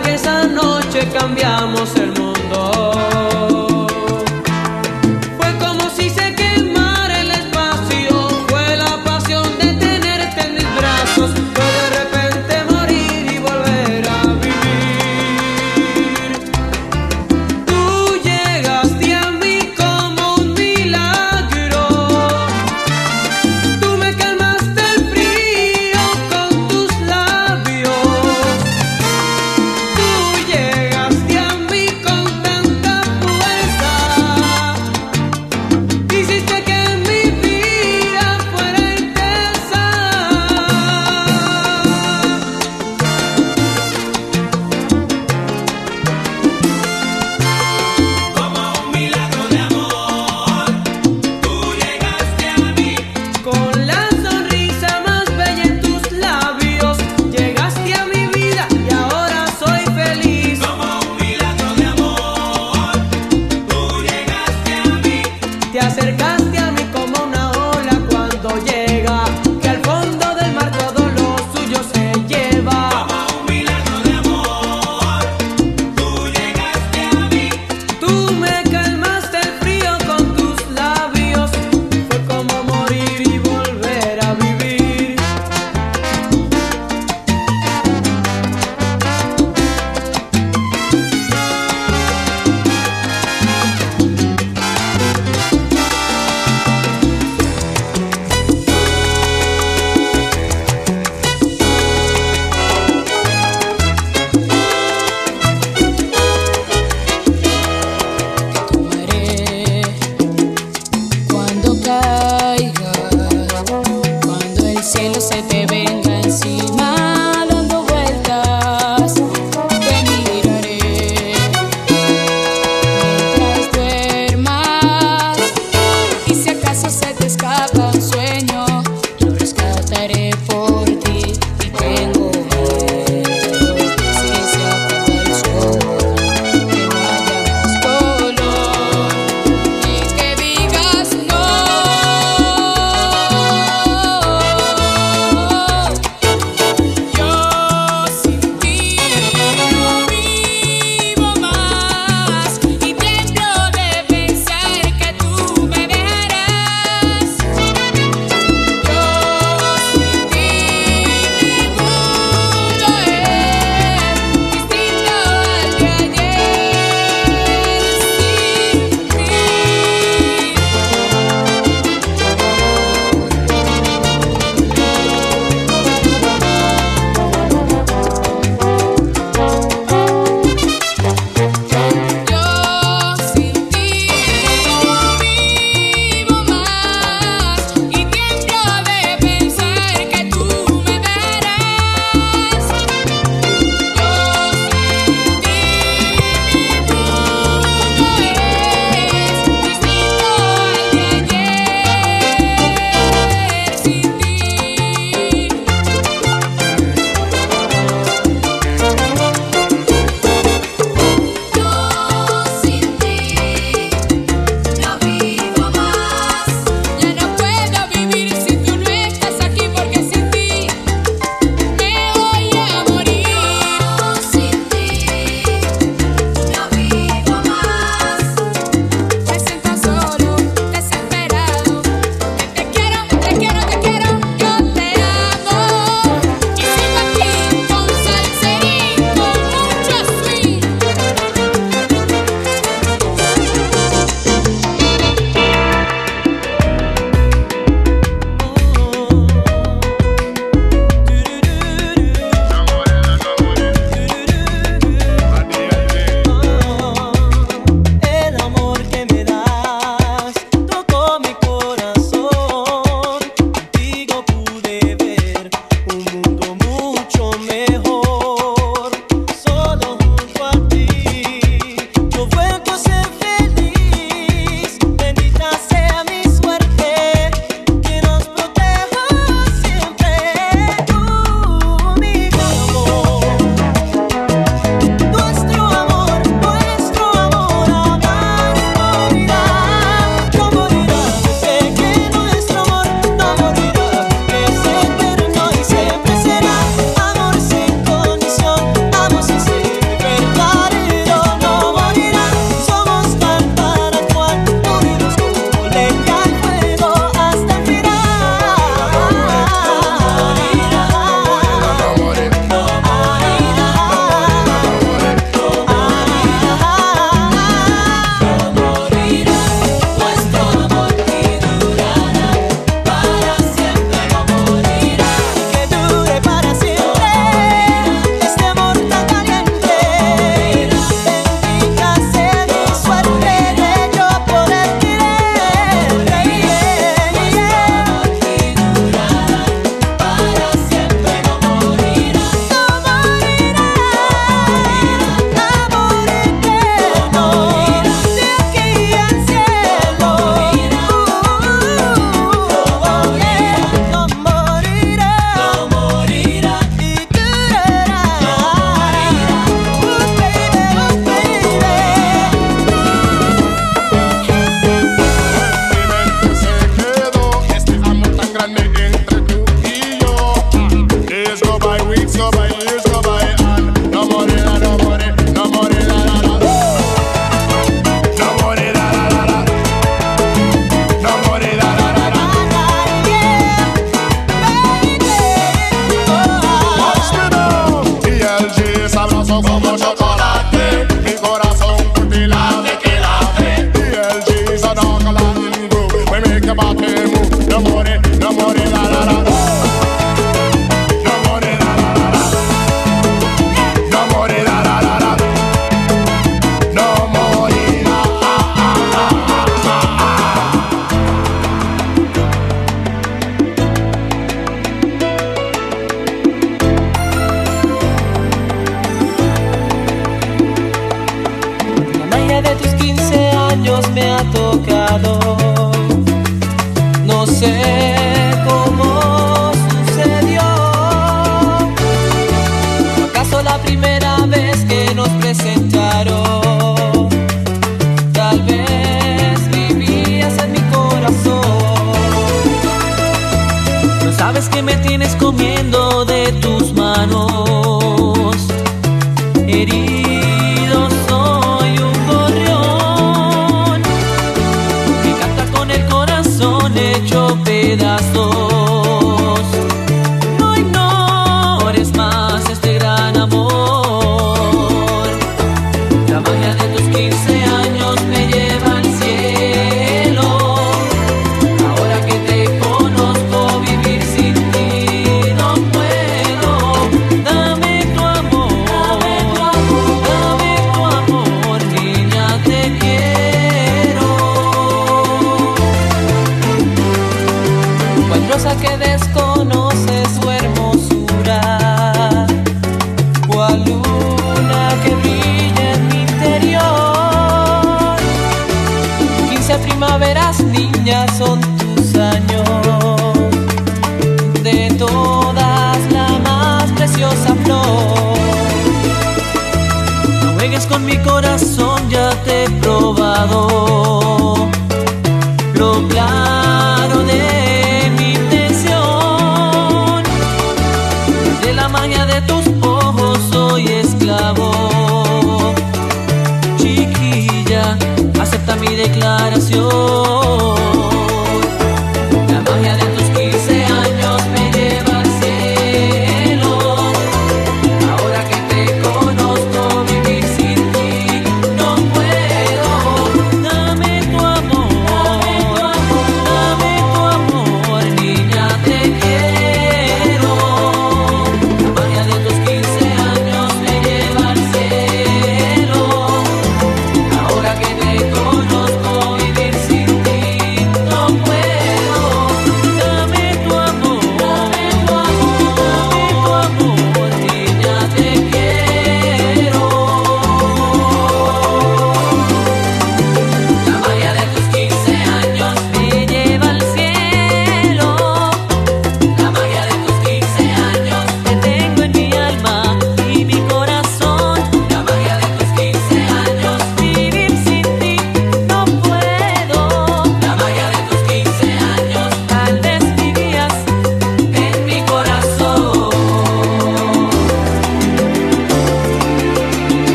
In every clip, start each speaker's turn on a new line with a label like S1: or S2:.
S1: ¿Cómo olvidar que esa noche cambiamos el mundo?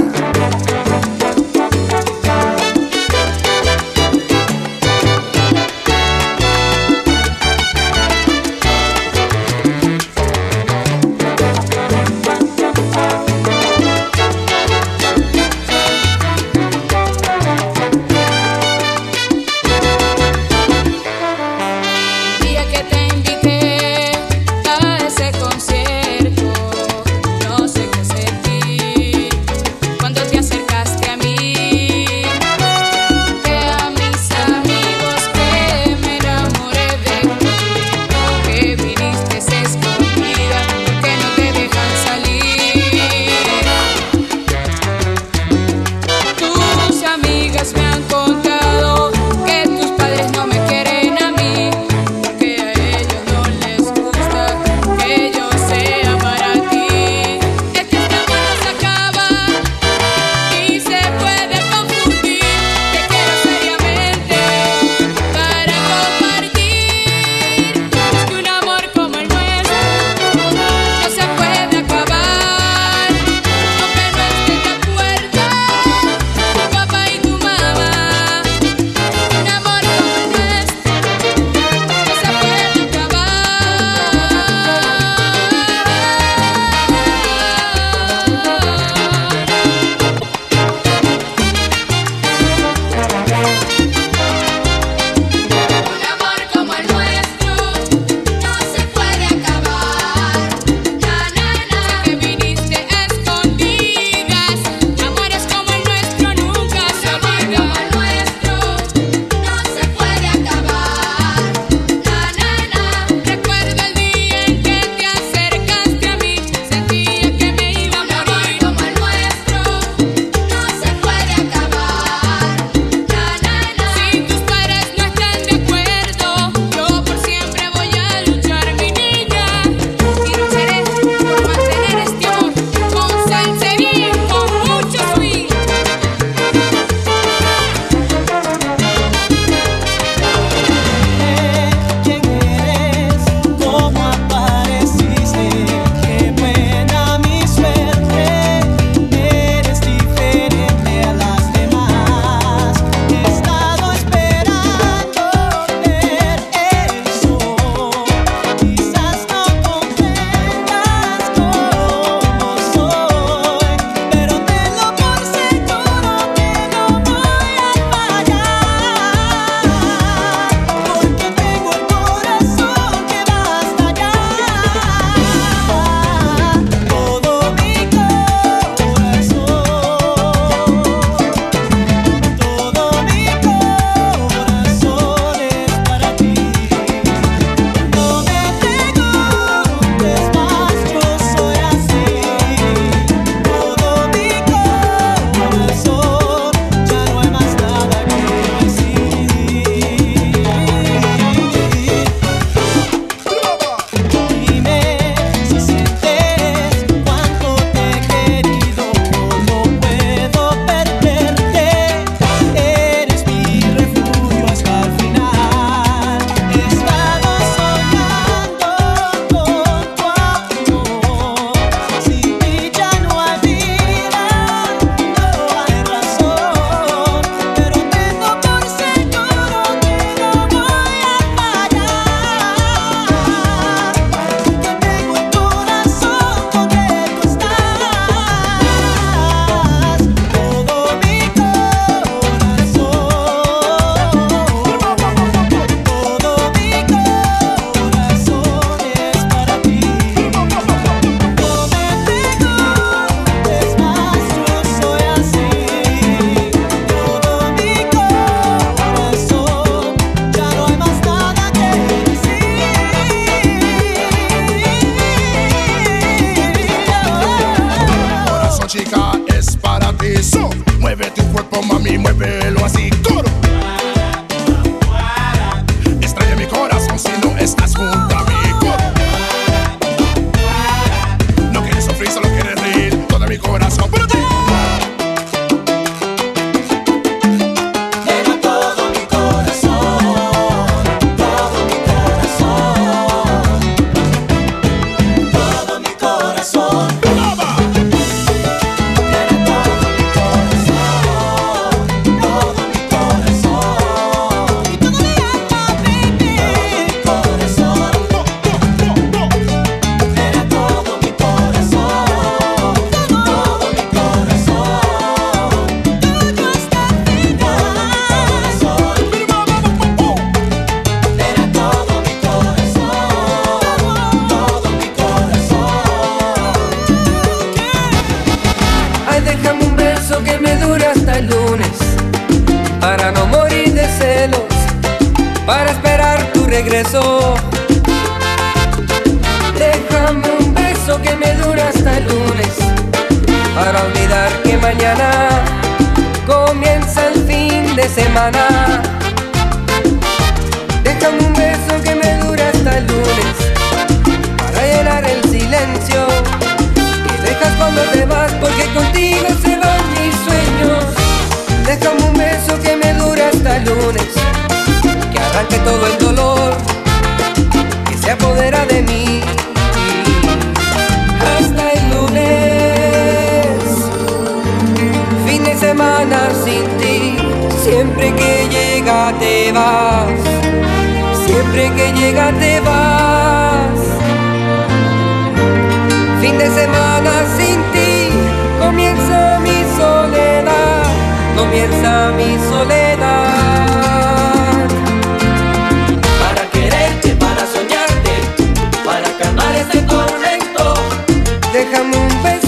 S2: Yeah. Comienza el fin de semana Déjame un beso que me dure hasta el lunes Para llenar el silencio y dejas cuando te vas porque contigo se van mis sueños. Déjame un beso que me dure hasta el lunes, que arranque todo el dolor que se apodera de mí. Fin de semana sin ti, siempre que llega te vas, siempre que llega te vas. Fin de semana sin ti, comienza mi soledad, comienza mi soledad.
S3: Para quererte, para soñarte, para calmar este tormento.
S2: Déjame un beso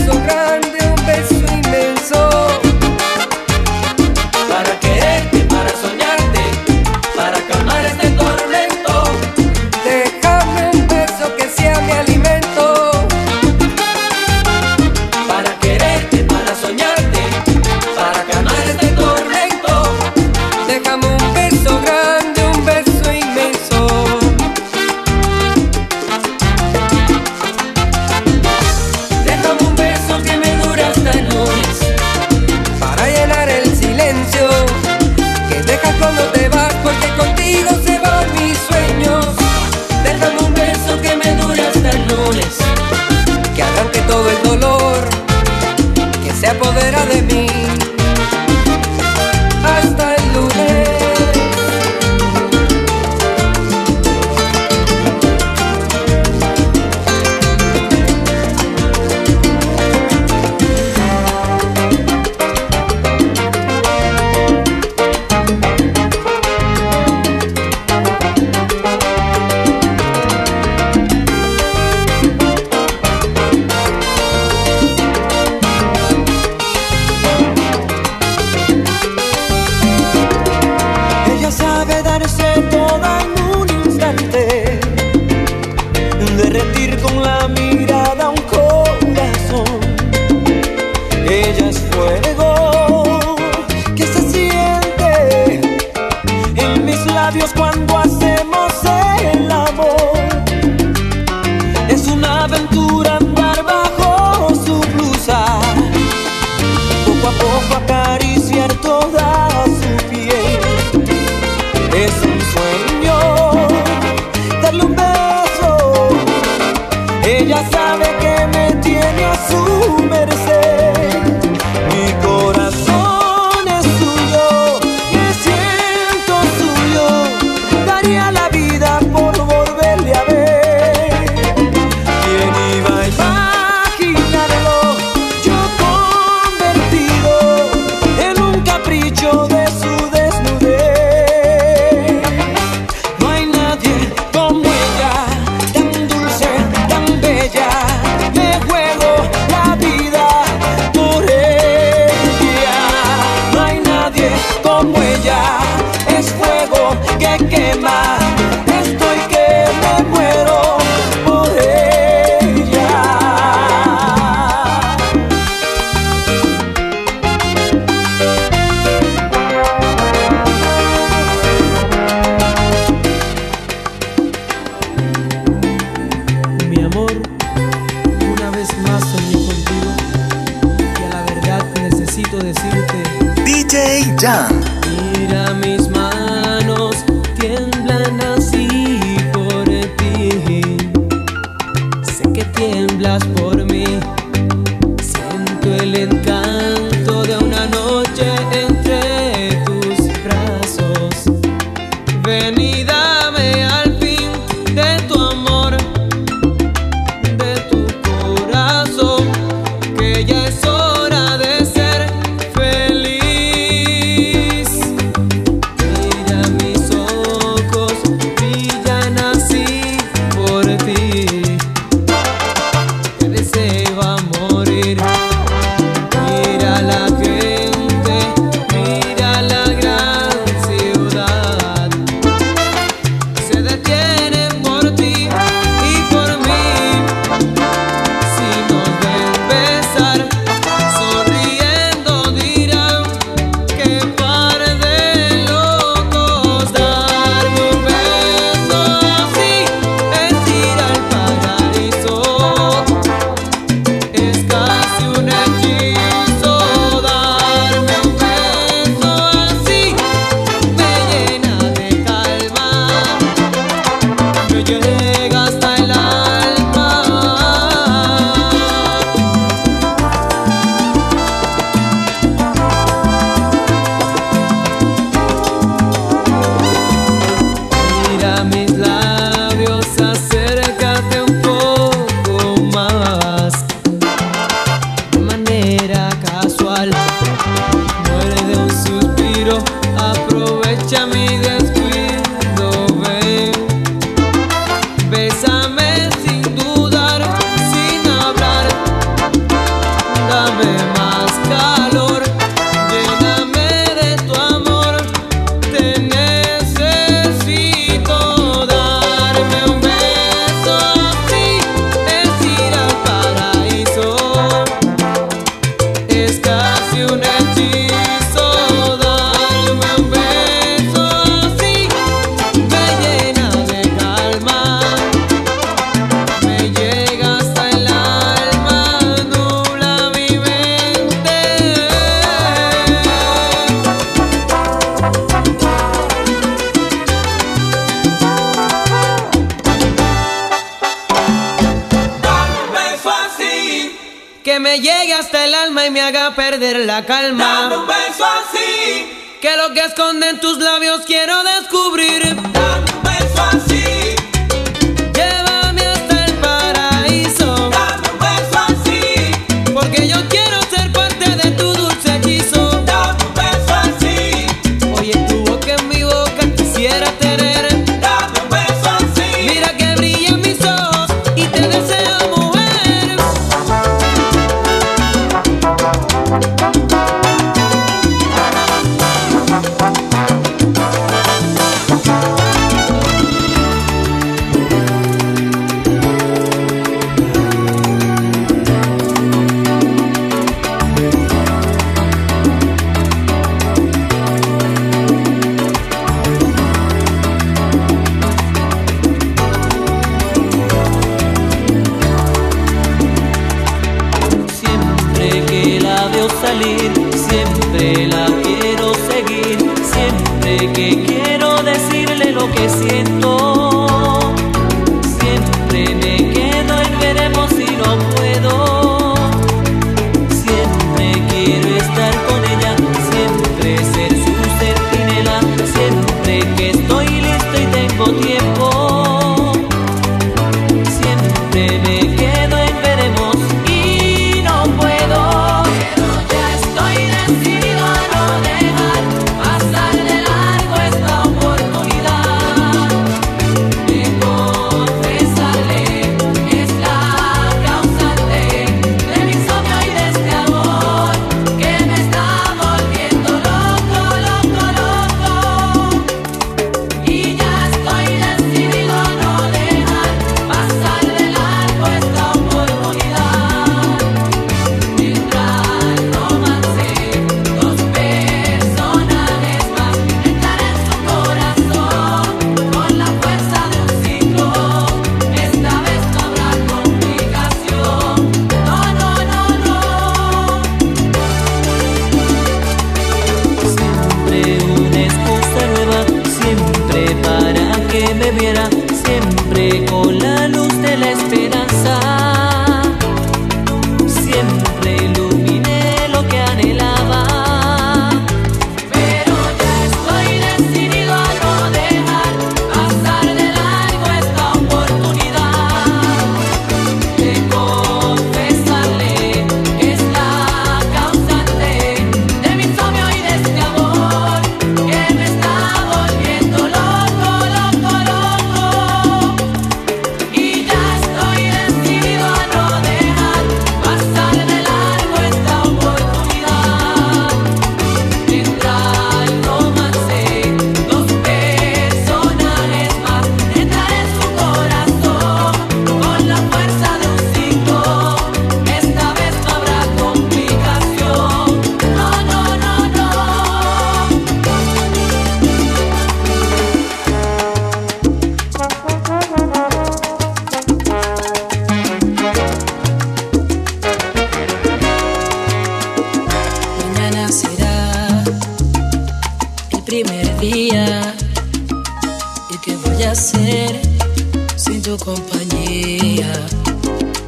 S1: compañía.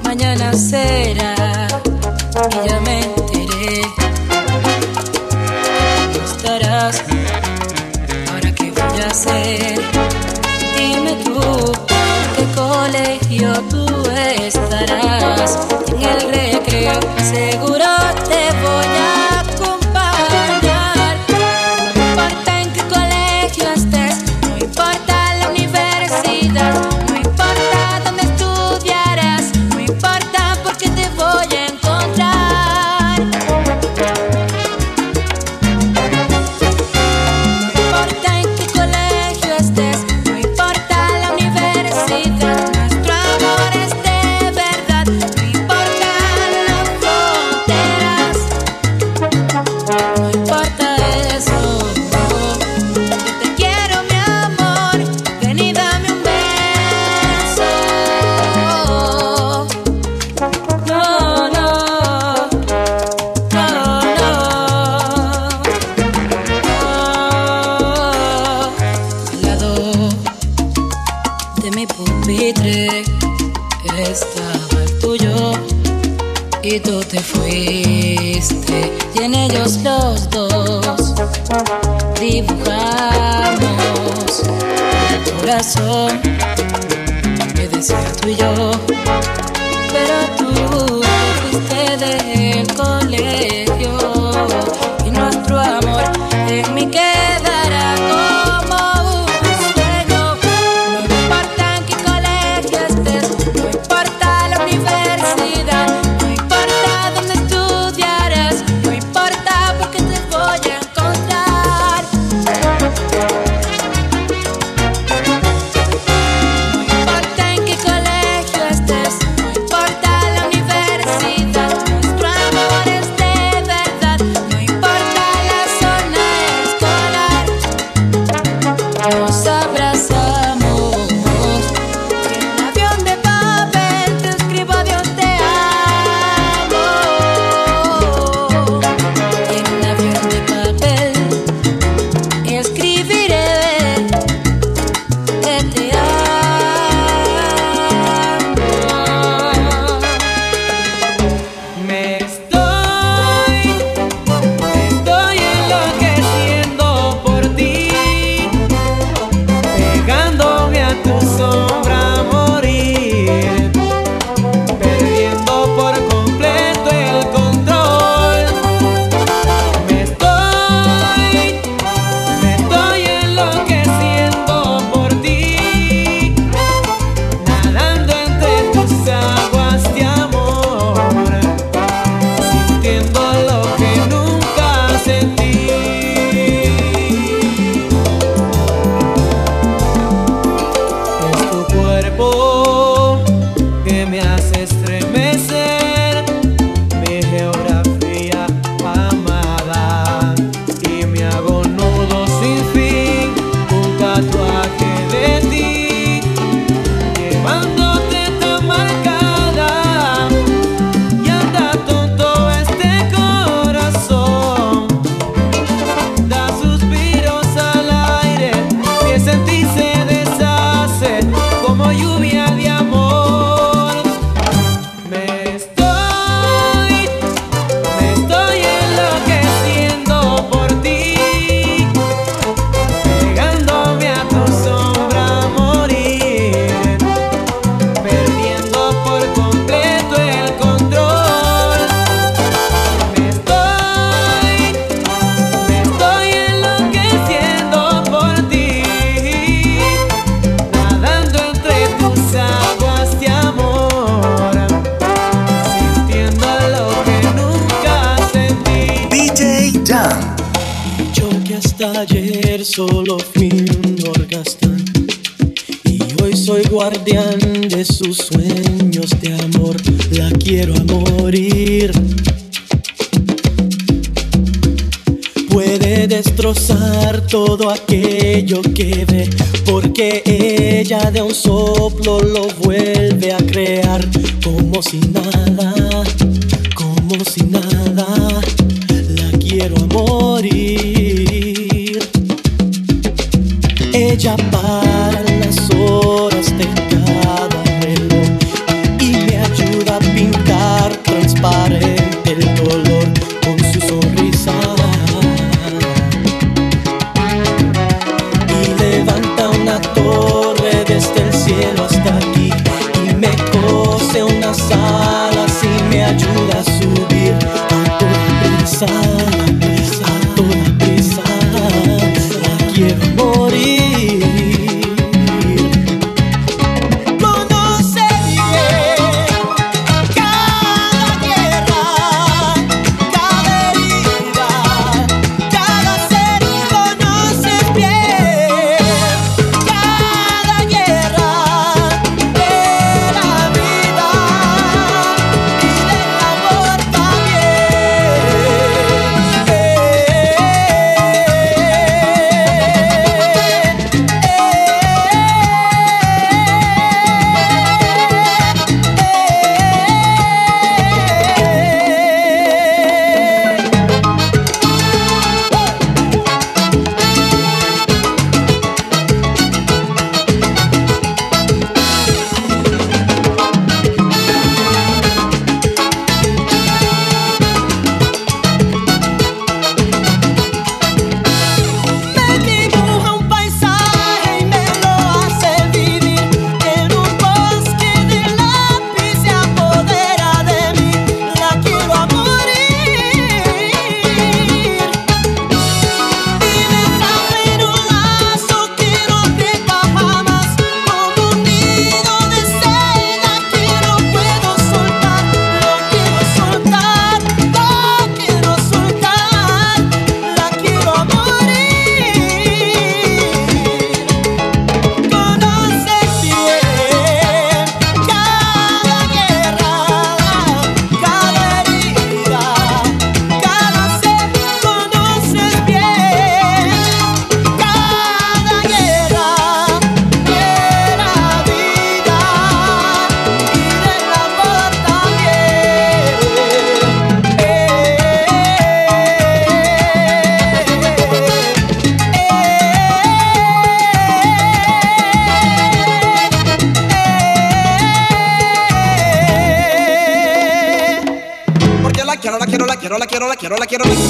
S1: Mañana será y ya me enteré. No estarás, ahora qué voy a hacer. Dime tú, ¿qué colegio tú estarás? En el recreo, seguro. y tú te fuiste. Y en ellos
S3: los dos dibujamos. El
S1: corazón que decía tú y
S3: yo, pero
S4: tú fuiste del colegio. Y nuestro amor es mi que destrozar todo aquello que ve, porque ella de un soplo lo vuelve a crear como si nada, como si nada.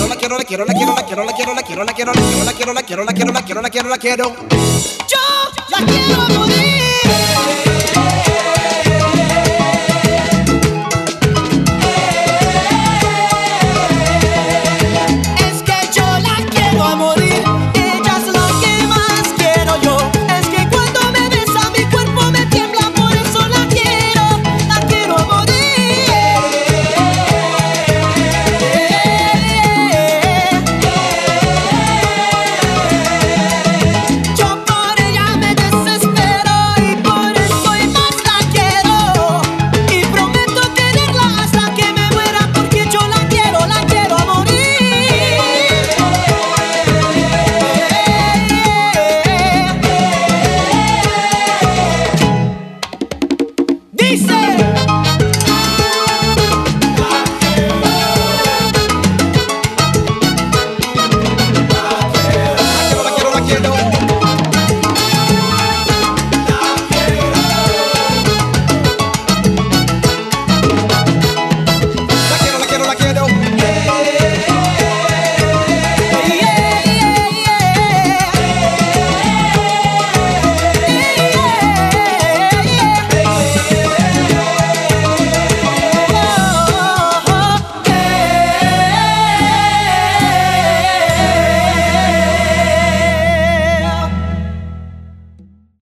S5: quiero, la quiero, la quiero, la quiero, la quiero, la quiero, la quiero, la quiero, la quiero, la quiero, la quiero, la quiero, la quiero, la quiero, la quiero.
S6: Yo la quiero morir.